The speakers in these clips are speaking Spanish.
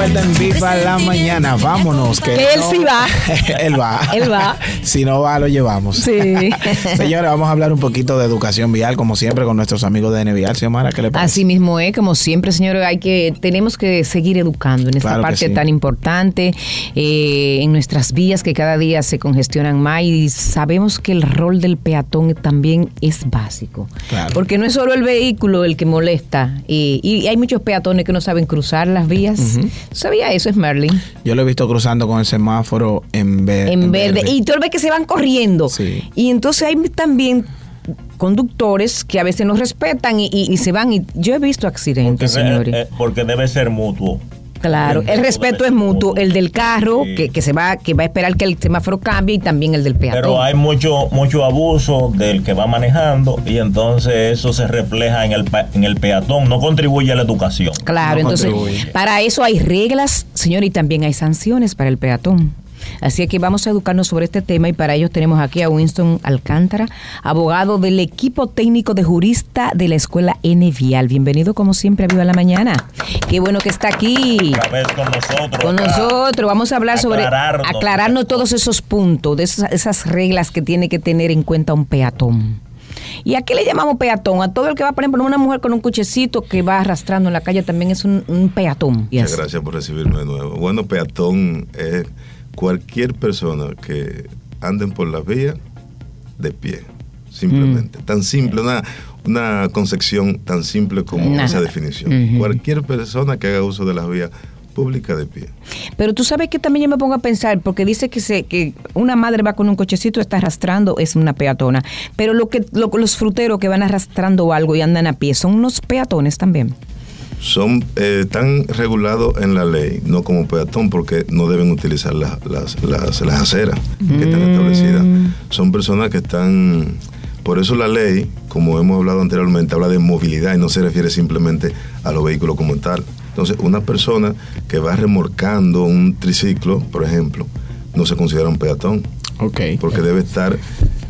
vuelta en Viva la Mañana. Vámonos. Que, él sí va. él va. Él va. si no va, lo llevamos. Sí. Señores, vamos a hablar un poquito de educación vial, como siempre, con nuestros amigos de NVial. Xiomara, ¿qué le parece? Así mismo es, como siempre, señores, hay que, tenemos que seguir educando en esta Claro parte sí. tan importante, eh, en nuestras vías que cada día se congestionan más y sabemos que el rol del peatón también es básico. Claro. Porque no es solo el vehículo el que molesta, y, y hay muchos peatones que no saben cruzar las vías. ¿Sabía eso? Es Merlin. Yo lo he visto cruzando con el semáforo en, ver- en verde. Y tú ves que se van corriendo. Sí. Y entonces hay también conductores que a veces no respetan y, y- y se van. Y yo he visto accidentes, eh, señores. eh, porque debe ser mutuo. Claro, el respeto es mutuo, el del carro Sí. que, que se va que va a esperar que el semáforo cambie y también el del peatón. Pero hay mucho mucho abuso del que va manejando y entonces eso se refleja en el, pa- en el peatón, no contribuye a la educación. Claro, No entonces contribuye. para eso hay reglas, señor, y también hay sanciones para el peatón. Así que vamos a educarnos sobre este tema y para ello tenemos aquí a Winston Alcántara, abogado del equipo técnico de jurista de la escuela N Vial. Bienvenido como siempre a Viva la Mañana. Qué bueno que está aquí. Otra vez con nosotros. Con nosotros vamos a hablar sobre Aclararnos. aclararnos todos esos puntos, de esas, esas reglas que tiene que tener en cuenta un peatón. ¿Y a qué le llamamos peatón? A todo el que va, por ejemplo, una mujer con un cochecito que va arrastrando en la calle también es un, un peatón. Muchas gracias por recibirme de nuevo. Bueno, peatón es cualquier persona que anden por las vías de pie, simplemente. Mm. Tan simple, una, una concepción tan simple como Nada. esa definición. Cualquier persona que haga uso de las vías públicas de pie. Pero tú sabes que también yo me pongo a pensar, porque dice que se que una madre va con un cochecito, está arrastrando, es una peatona. Pero lo que lo- los fruteros que van arrastrando algo y andan a pie, son unos peatones también. Son eh, tan regulados en la ley, no como peatón, porque no deben utilizar las, las, las, las aceras que están establecidas. Son personas que están... Por eso la ley, como hemos hablado anteriormente, habla de movilidad y no se refiere simplemente a los vehículos como tal. Entonces, una persona que va remorcando un triciclo, por ejemplo, no se considera un peatón, porque debe estar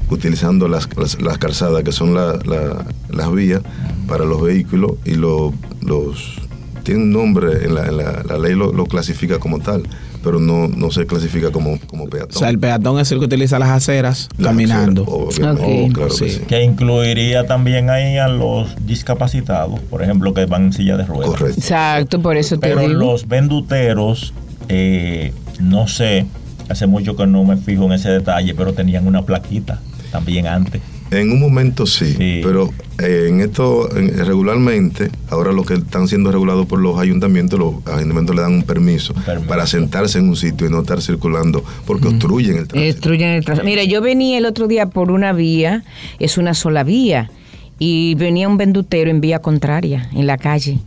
utilizando las, las, las calzadas, que son la- la- las vías para los vehículos, y lo- los tiene un nombre, en la, en la- la ley lo, lo clasifica como tal, pero no, no se clasifica como, como peatón. O sea, el peatón es el que utiliza las aceras Las caminando. aceras, claro que Sí. sí. Que incluiría también ahí a los discapacitados, por ejemplo, que van en silla de ruedas. Correcto. Exacto, por eso te Pero digo. los venduteros, eh, no sé, hace mucho que no me fijo en ese detalle, pero tenían una plaquita también antes. En un momento sí, Sí. pero eh, en esto en- regularmente, ahora lo que están siendo regulados por los ayuntamientos, los ayuntamientos le dan un permiso, Permiso. para sentarse en un sitio y no estar circulando porque obstruyen el tránsito. Destruyen el tránsito. Mira, yo venía el otro día por una vía, es una sola vía, y venía un vendutero en vía contraria, en la calle.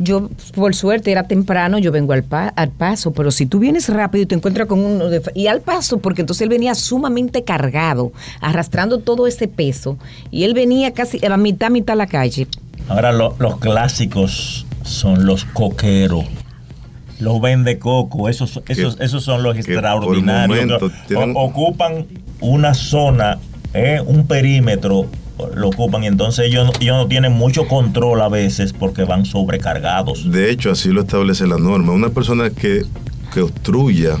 Yo, por suerte, era temprano, yo vengo al, pa- al paso, pero si tú vienes rápido y te encuentras con uno de... Y al paso, porque entonces él venía sumamente cargado, arrastrando todo ese peso, y él venía casi a la mitad, mitad a la calle. Ahora lo- los clásicos son los coqueros. Los vende coco, esos, esos, esos son los extraordinarios. momento tienen- ocupan una zona, eh, un perímetro, lo ocupan y entonces ellos, no- ellos no tienen mucho control a veces porque van sobrecargados. De hecho, así lo establece la norma. Una persona que, que obstruya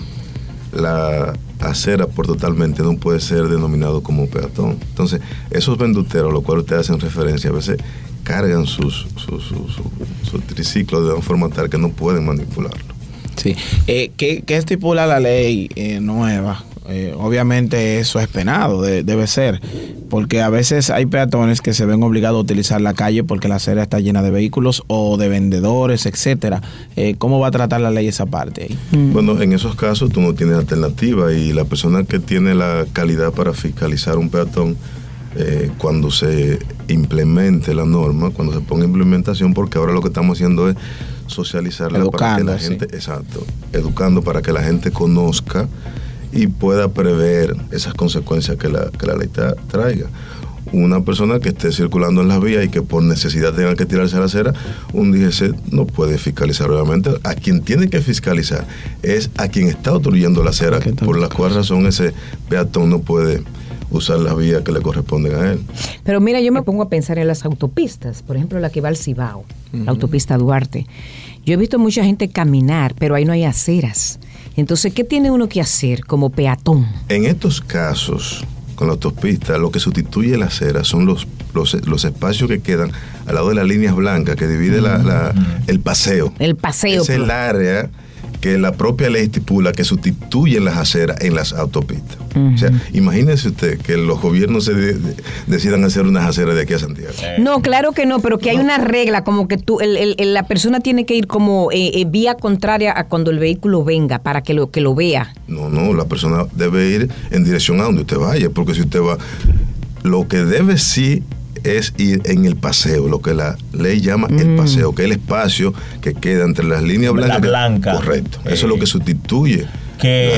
la acera por totalmente no puede ser denominado como peatón. Entonces, esos venduteros, a los cuales ustedes hacen referencia, a veces cargan sus, sus, sus, sus- sus triciclos de una forma tal que no pueden manipularlo. Sí. Eh, ¿qué, qué estipula la ley eh, nueva? Eh, obviamente eso es penado, de- debe ser, porque a veces hay peatones que se ven obligados a utilizar la calle porque la acera está llena de vehículos o de vendedores, etcétera. Eh, ¿Cómo va a tratar la ley esa parte ahí? Bueno, en esos casos tú no tienes alternativa y la persona que tiene la calidad para fiscalizar un peatón, eh, cuando se implemente la norma, cuando se ponga en implementación, porque ahora lo que estamos haciendo es socializarla para que Educando, la sí. gente, exacto, educando para que la gente conozca y pueda prever esas consecuencias que la, que la ley tra- traiga. Una persona que esté circulando en las vías y que por necesidad tenga que tirarse a la acera, un DGC no puede fiscalizar. Obviamente, a quien tiene que fiscalizar es a quien está obstruyendo la acera, por la cual razón ese peatón no puede usar las vías que le corresponden a él. Pero mira, yo me pongo a pensar en las autopistas, por ejemplo, la que va al Cibao, la autopista Duarte. Yo he visto mucha gente caminar, pero ahí no hay aceras. Entonces, ¿qué tiene uno que hacer como peatón? En estos casos, con la autopista, lo que sustituye la acera son los, los, los espacios que quedan al lado de las líneas blancas que divide la- la- el paseo. El paseo. Es el área que la propia ley estipula que sustituyen las aceras en las autopistas. O sea, imagínese usted que los gobiernos se de- de- decidan hacer unas aceras de aquí a Santiago. No, claro que no, pero que hay una regla, como que tú, el- el- el- la persona tiene que ir como eh, eh, vía contraria a cuando el vehículo venga, para que lo, que lo vea. No, no, la persona debe ir en dirección a donde usted vaya, porque si usted va, lo que debe sí es ir en el paseo, lo que la ley llama Mm. el paseo, que es el espacio que queda entre las líneas La blancas. que- blanca. Correcto. Eso Eh, es lo que sustituye que,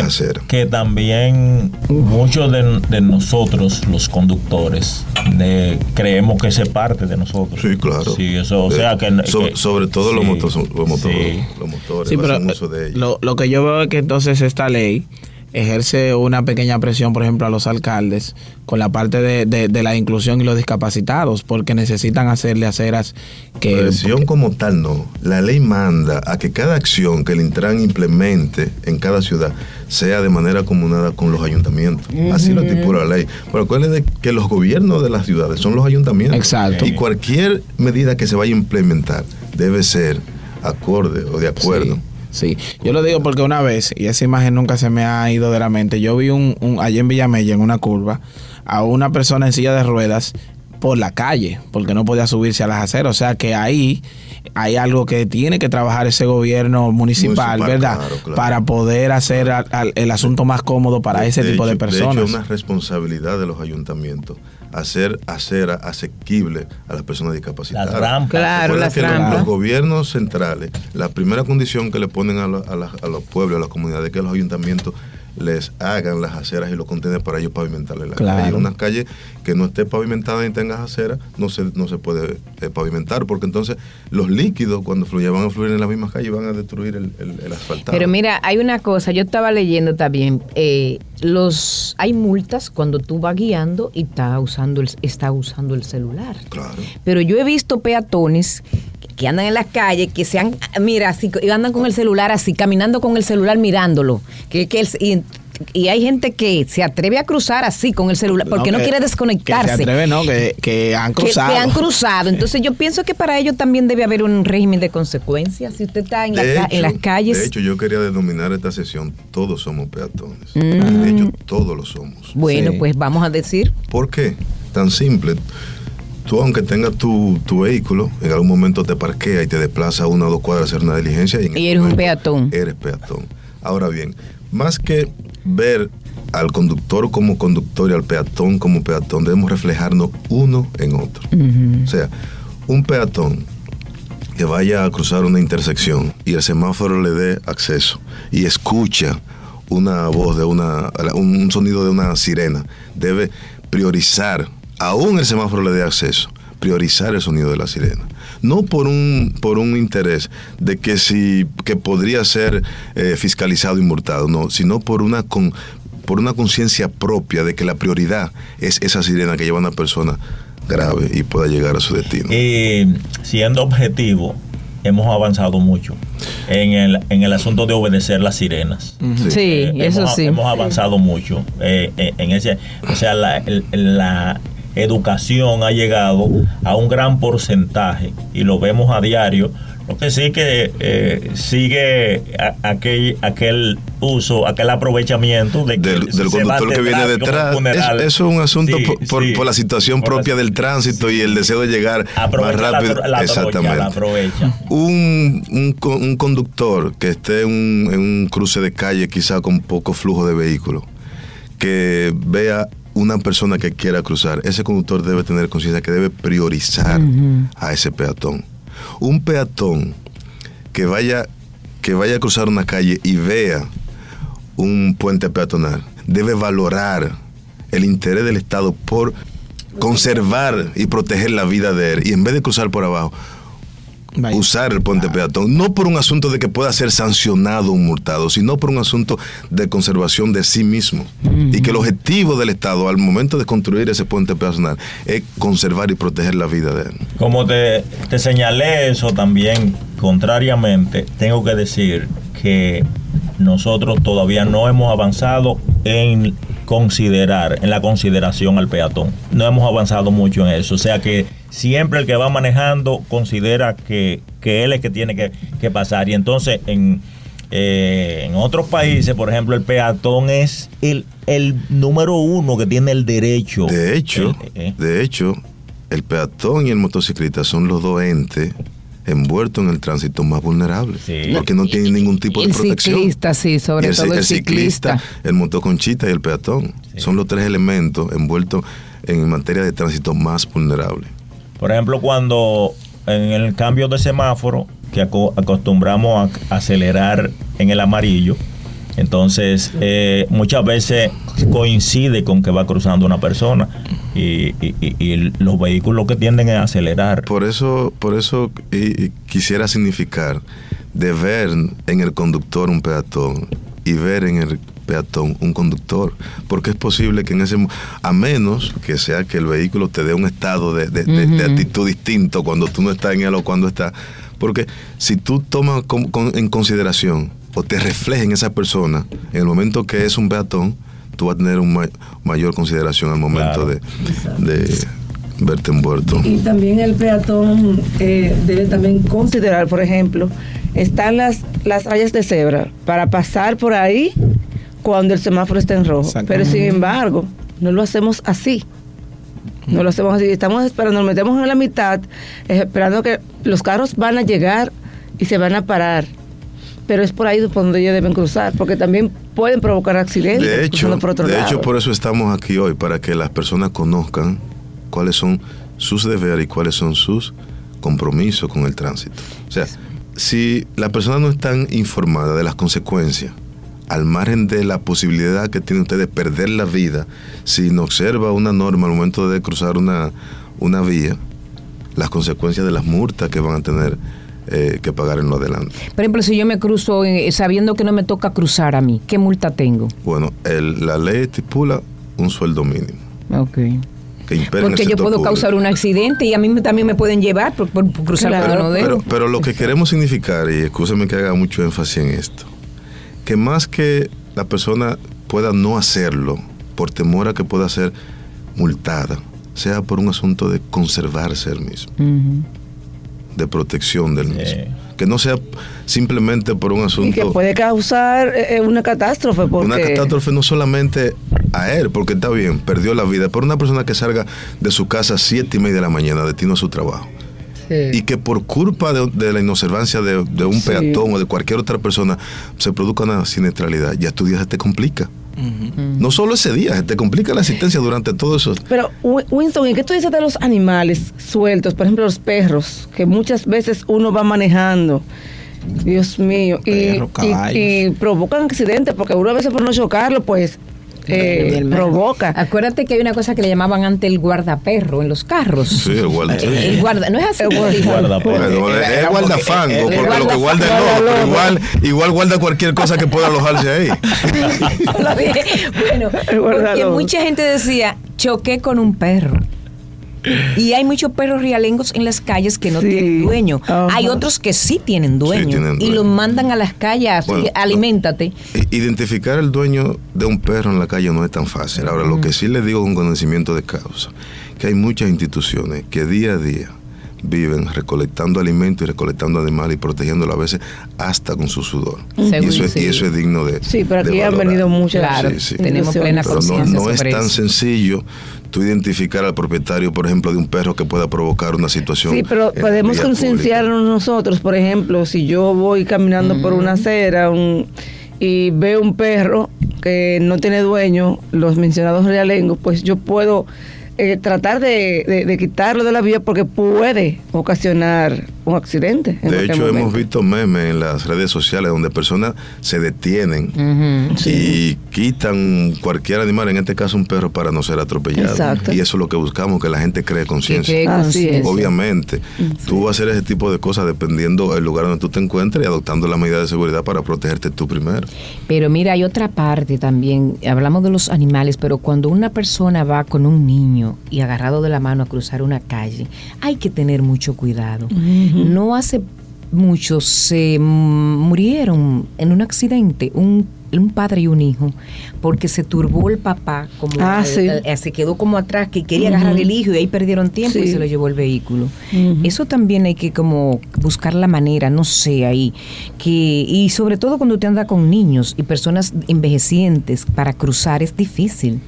que también muchos de, de nosotros, los conductores, de- creemos que es parte de nosotros. Sí, claro. Sí, eso, o Eh, sea que... sobre, que- sobre todo los, motos, los motores, sí. los motores Sí, pero hacen uso de eh, ellos. lo, lo que yo veo es que entonces esta ley ejerce una pequeña presión, por ejemplo, a los alcaldes con la parte de, de- de la inclusión y los discapacitados, porque necesitan hacerle aceras que... Presión como tal no. La ley manda a que cada acción que el Intran implemente en cada ciudad sea de manera comunada con los ayuntamientos. Así lo estipula la ley. Pero acuérdense que los gobiernos de las ciudades son los ayuntamientos. Exacto. Y cualquier medida que se vaya a implementar debe ser acorde o de acuerdo. Sí, yo lo digo porque una vez, y esa imagen nunca se me ha ido de la mente, yo vi un, un allí en Villamella, en una curva, a una persona en silla de ruedas por la calle, porque no podía subirse a las aceras. O sea que ahí hay algo que tiene que trabajar ese gobierno municipal, Municipal, ¿verdad? claro, claro. Para poder hacer al- al- el asunto más cómodo para ese tipo de hecho- personas. De hecho, es una responsabilidad de los ayuntamientos hacer acera asequible a las personas discapacitadas. Las rampas. Claro, Recuerda las que los- rampas. Los gobiernos centrales, la primera condición que le ponen a, lo- a la- a los pueblos, a las comunidades, es que los ayuntamientos les hagan las aceras y los contenedores para ellos pavimentarle la Claro. calle. Una calle que no esté pavimentada ni tenga aceras, no se, no se puede eh, pavimentar, porque entonces los líquidos cuando fluyen van a fluir en las mismas calles y van a destruir el, el, el asfaltado. Pero mira, hay una cosa, yo estaba leyendo también, eh, los hay multas cuando tú vas guiando y está usando el, está usando el celular. Claro. Pero yo he visto peatones que andan en las calles, que se han, mira, así, y andan con el celular así, caminando con el celular mirándolo. Que, que el- y, y hay gente que se atreve a cruzar así con el celular porque no, que- quiere Que desconectarse. se atreve, no, que, que han que, cruzado. que han cruzado. Entonces yo pienso que para ellos también debe haber un régimen de consecuencias. Si usted está en, la las calles... De hecho, yo quería denominar esta sesión Todos somos peatones. Mm. De hecho, todos lo somos. bueno, Sí. pues vamos a decir... ¿Por qué? Tan simple. Tú, aunque tengas tu, tu vehículo, en algún momento te parquea y te desplaza una o dos cuadras a hacer una diligencia. Y, en Y eres un peatón. Eres peatón. Ahora bien, más que ver al conductor como conductor y al peatón como peatón, debemos reflejarnos uno en otro. O sea, un peatón que vaya a cruzar una intersección y el semáforo le dé acceso y escucha una voz de una, un, un sonido de una sirena, debe priorizar, aún el semáforo le dé acceso, priorizar el sonido de la sirena. No por un, por un interés de que si que podría ser eh, fiscalizado y multado, no, sino por una con, por una conciencia propia de que la prioridad es esa sirena que lleva a una persona grave y pueda llegar a su destino. Y siendo objetivo, hemos avanzado mucho en el, en el asunto de obedecer las sirenas. Sí, Eh, eso hemos, sí. Hemos avanzado mucho eh, eh, en ese, o sea, la, el- la educación ha llegado a un gran porcentaje y lo vemos a diario. Lo que sí que eh, sigue aquel, aquel uso, aquel aprovechamiento de que del, del conductor que viene detrás. Es- Eso es un asunto Sí, por, por- sí. por la situación Por la- propia del tránsito y el deseo de llegar Aprovecha más la rápido. la trocha, Exactamente. la aprovecha. Un, un un conductor que esté un, en un cruce de calle quizá con poco flujo de vehículos, que vea una persona que quiera cruzar, ese conductor debe tener conciencia que debe priorizar a ese peatón. Un peatón que vaya, que vaya a cruzar una calle y vea un puente peatonal, debe valorar el interés del Estado por conservar y proteger la vida de él. Y en vez de cruzar por abajo, Vaya. usar el puente peatón, no por un asunto de que pueda ser sancionado un multado, sino por un asunto de conservación de sí mismo. Y que el objetivo del Estado al momento de construir ese puente peatonal es conservar y proteger la vida de él. Como te, te señalé eso también, contrariamente, tengo que decir que nosotros todavía no hemos avanzado en considerar, en la consideración al peatón. No hemos avanzado mucho en eso. O sea que siempre el que va manejando considera que, que él es que tiene que, que pasar. Y entonces en, eh, en otros países, por ejemplo, el peatón es el, el número uno que tiene el derecho. De hecho, El- eh, de hecho, el peatón y el motociclista son los dos entes envueltos en el tránsito más vulnerables, Sí. porque no tienen ningún tipo de El protección. ciclista, sí, sobre todo el ciclista. el motoconchista y el peatón. Son los tres elementos envueltos en materia de tránsito más vulnerable. Por ejemplo, cuando en el cambio de semáforo, que aco- acostumbramos a acelerar en el amarillo, entonces eh, muchas veces coincide con que va cruzando una persona y, y- y- los vehículos que tienden a acelerar. Por eso, por eso quisiera significar de ver en el conductor un peatón y ver en el peatón un conductor, porque es posible que en ese a menos que sea que el vehículo te dé un estado de, de- de- de actitud distinto cuando tú no estás en él o cuando estás, porque si tú tomas con- con- en consideración o te refleja en esa persona en el momento que es un peatón, tú vas a tener una mayor consideración al momento Claro. de, de verte envuelto. Y también el peatón eh, debe también considerar, por ejemplo, están las, las rayas de cebra para pasar por ahí cuando el semáforo está en rojo. Pero sin embargo, no lo hacemos así. No lo hacemos así. Estamos esperando, nos metemos en la mitad, eh, esperando que los carros van a llegar y se van a parar. Pero es por ahí por donde ellos deben cruzar, porque también pueden provocar accidentes. De hecho, por otro de lado. hecho, por eso estamos aquí hoy, para que las personas conozcan cuáles son sus deberes y cuáles son sus compromisos con el tránsito. O sea, si la persona no están informada de las consecuencias, al margen de la posibilidad que tiene usted de perder la vida, si no observa una norma al momento de cruzar una, una vía, las consecuencias de las multas que van a tener eh, que pagar en lo adelante. Por ejemplo, si yo me cruzo eh, sabiendo que no me toca cruzar a mí, ¿qué multa tengo? Bueno, el- la ley estipula un sueldo mínimo. Ok. que Porque yo puedo público. causar un accidente y a mí me- también me pueden llevar por, por- por cruzar Claro, no debo. Pero, pero lo que queremos significar, y escúcheme que haga mucho énfasis en esto, que más que la persona pueda no hacerlo por temor a que pueda ser multada, sea por un asunto de conservarse el mismo, Ujú. de protección del Sí. mismo. Que no sea simplemente por un Y asunto... que puede causar eh, eh, una catástrofe. Porque Una catástrofe no solamente a él, porque está bien, perdió la vida, pero una persona que salga de su casa a siete y media de la mañana, destino a su trabajo, y que por culpa de, de la inobservancia de, de un Sí. peatón o de cualquier otra persona se produzca una siniestralidad, ya tu día se te complica. No solo ese día, se te complica la asistencia durante todo eso. Pero, Wi- Winston, ¿y qué tú dices de los animales sueltos? Por ejemplo, los perros, que muchas veces uno va manejando. Dios mío. Y, y provocan accidentes, porque uno a veces por no chocarlo, pues eh, provoca. Acuérdate que hay una cosa que le llamaban antes el guardaperro en los carros. Sí, el guarda. El guarda, no es así. El? Guardaperro. Es porque- guardafango, el- el porque lo que guarda es guardafango, lobo, pero igual, igual guarda cualquier cosa que pueda alojarse ahí. Bueno, El porque mucha gente decía, choqué con un perro. Y hay muchos perros realengos en las calles que no Sí. tienen dueño. Ajá. Hay otros que sí tienen dueño. tienen Y los mandan a las calles, así, Bueno, aliméntate. I- Identificar el dueño de un perro en la calle no es tan fácil. Ahora, lo que sí le digo con conocimiento de causa, que hay muchas instituciones que día a día viven recolectando alimentos y recolectando animales y protegiéndolo a veces hasta con su sudor. Y Seguro, eso, es, sí. y eso es digno de Sí, pero aquí han venido muchas. Claro, Sí, sí. tenemos plena Pero no, conciencia no es sobre tan eso. sencillo tú identificar al propietario, por ejemplo, de un perro que pueda provocar una situación. Sí, pero podemos concienciarnos nosotros, por ejemplo, si yo voy caminando por una acera un- y veo un perro que no tiene dueño, los mencionados realengos, pues yo puedo eh, tratar de, quitarlo de la vía porque puede ocasionar un accidente. De hecho, hemos visto memes en las redes sociales donde personas se detienen y quitan cualquier animal, en este caso un perro, para no ser atropellado. Y eso es lo que buscamos, que la gente cree conciencia. Obviamente, tú vas a hacer ese tipo de cosas dependiendo del lugar donde tú te encuentres y adoptando las medidas de seguridad para protegerte tú primero. Pero mira, hay otra parte también. Hablamos de los animales, pero cuando una persona va con un niño, y agarrado de la mano a cruzar una calle, hay que tener mucho cuidado. No hace mucho se murieron en un accidente, un un padre y un hijo, porque se turbó el papá, como ah, eh, se quedó como atrás, que quería agarrar el hijo y ahí perdieron tiempo y se lo llevó el vehículo. Eso también hay que como buscar la manera, no sé, ahí, que y sobre todo cuando te anda con niños y personas envejecientes para cruzar es difícil.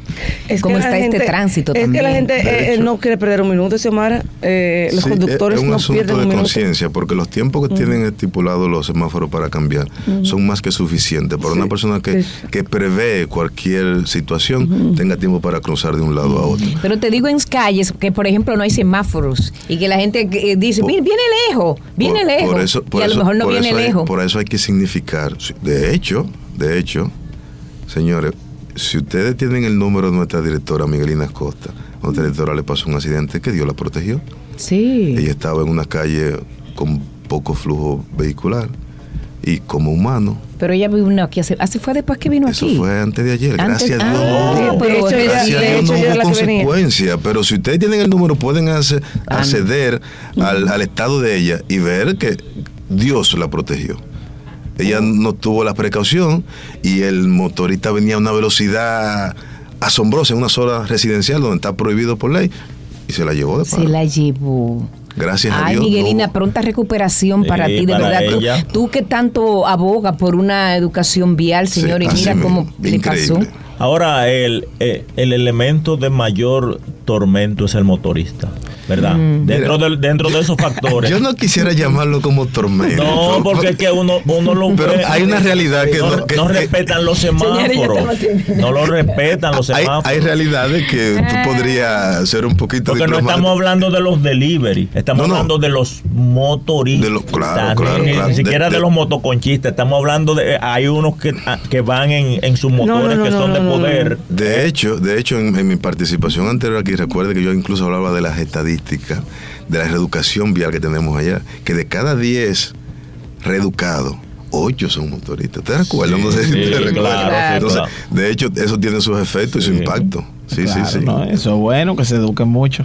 Es como está este tránsito es que la gente eh, no quiere perder un minuto, Xiomara. Eh, los conductores es un no asunto de conciencia, porque los tiempos que tienen estipulados los semáforos para cambiar son más que suficientes. Para una persona que, que prevé cualquier situación tenga tiempo para cruzar de un lado a otro. Pero te digo en calles que, por ejemplo, no hay semáforos y que la gente eh, dice, viene lejos, viene lejos. y a lo mejor no viene lejos. por eso hay que significar. De hecho, de hecho, señores, si ustedes tienen el número de nuestra directora Miguelina Costa, nuestra directora le pasó un accidente que Dios la protegió. Sí. Ella estaba en una calle con poco flujo vehicular y como humano pero ella vino aquí hace, hace fue después que vino aquí. Eso fue antes de ayer. Gracias a Dios. Ah, pero gracias a Dios no hubo consecuencia. Pero si ustedes tienen el número, pueden acceder al, al estado de ella y ver que Dios la protegió. Ella no tuvo la precaución y el motorista venía a una velocidad asombrosa en una zona residencial donde está prohibido por ley y se la llevó de paro. Se la llevó. Gracias a Dios. Ay, Miguelina, pronta recuperación para ti, de verdad. Tú, que tanto aboga por una educación vial, señor, y mira cómo le pasó. Ahora, el, eh, el elemento de mayor tormento es el motorista. ¿Verdad? Mm. Dentro, de, dentro de esos factores. Yo no quisiera llamarlo como tormento. No, porque es que uno, uno lo Pero hay una realidad que no, no respetan los semáforos. no lo respetan los semáforos. Hay, realidades que tú ah. podrías ser un poquito Porque no estamos hablando de los delivery, estamos hablando de los motoristas. De los, claro, claro, ni, ni, siquiera de, los motoconchistas, estamos hablando de hay unos que, ah, que van en, en sus motores que son de poder. De hecho, de hecho en, en mi participación anterior aquí recuerde que yo incluso hablaba de las estadísticas de la reeducación vial que tenemos allá, que de cada 10 reeducados, 8 son motoristas. ¿Te acuerdas? no sé si te recuerdas. de hecho, eso tiene sus efectos y su impacto. Sí, sí, sí. eso es bueno, que se eduquen mucho.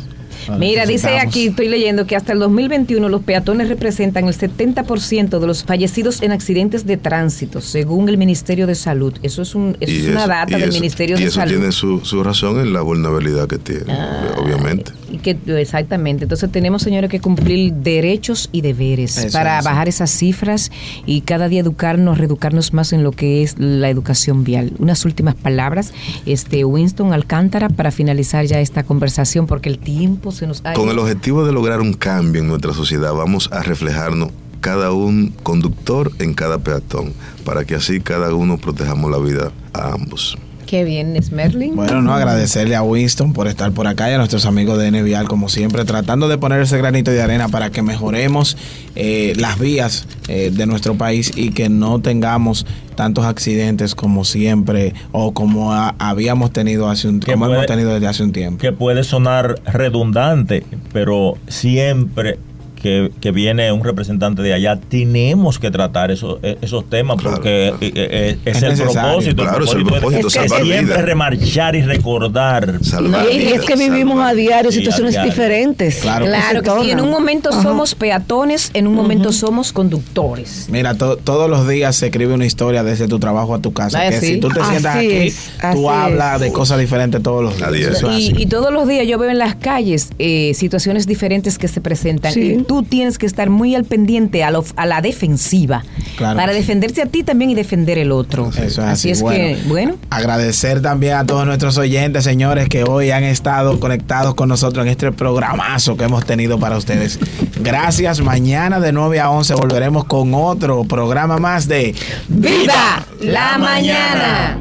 Mira, dice aquí, estoy leyendo que hasta el 2021 los peatones representan el 70% de los fallecidos en accidentes de tránsito, según el Ministerio de Salud. Eso es, un, es una data del Ministerio de Salud. Y eso tiene su, razón en la vulnerabilidad que tiene, ah, obviamente. Y que, exactamente. Entonces tenemos, señores, que cumplir derechos y deberes para bajar esas cifras y cada día educarnos, reeducarnos más en lo que es la educación vial. Unas últimas palabras, este Winston Alcántara, para finalizar ya esta conversación, porque el tiempo se nos ha... Con el objetivo de lograr un cambio en nuestra sociedad, vamos a reflejarnos cada un conductor en cada peatón, para que así cada uno protejamos la vida a ambos. Qué bien, Merlin. Bueno, no, agradecerle a Winston por estar por acá y a nuestros amigos de Nevial, como siempre, tratando de poner ese granito de arena para que mejoremos eh, las vías eh, de nuestro país y que no tengamos tantos accidentes como siempre o como habíamos tenido hace un como hemos tenido desde hace un tiempo. Que puede sonar redundante, pero siempre que, viene un representante de allá, tenemos que tratar esos, e, esos temas porque eh, eh, es, el propósito. Claro, es el propósito, es que siempre remarchar y recordar. y es que vivimos a diario situaciones diferentes. Claro, que en un momento somos peatones, en un momento somos conductores. Mira, todos los días se escribe una historia desde tu trabajo a tu casa. que si tú te sientas aquí, tú hablas de cosas diferentes todos los días. Y, todos los días yo veo en las calles eh, situaciones diferentes que se presentan. Tú tienes que estar muy al pendiente a, a la defensiva para defenderse a ti también y defender el otro. así, es que, bueno. Agradecer también a todos nuestros oyentes, señores, que hoy han estado conectados con nosotros en este programazo que hemos tenido para ustedes. Gracias. Mañana de 9 a 11 volveremos con otro programa más de Viva la mañana.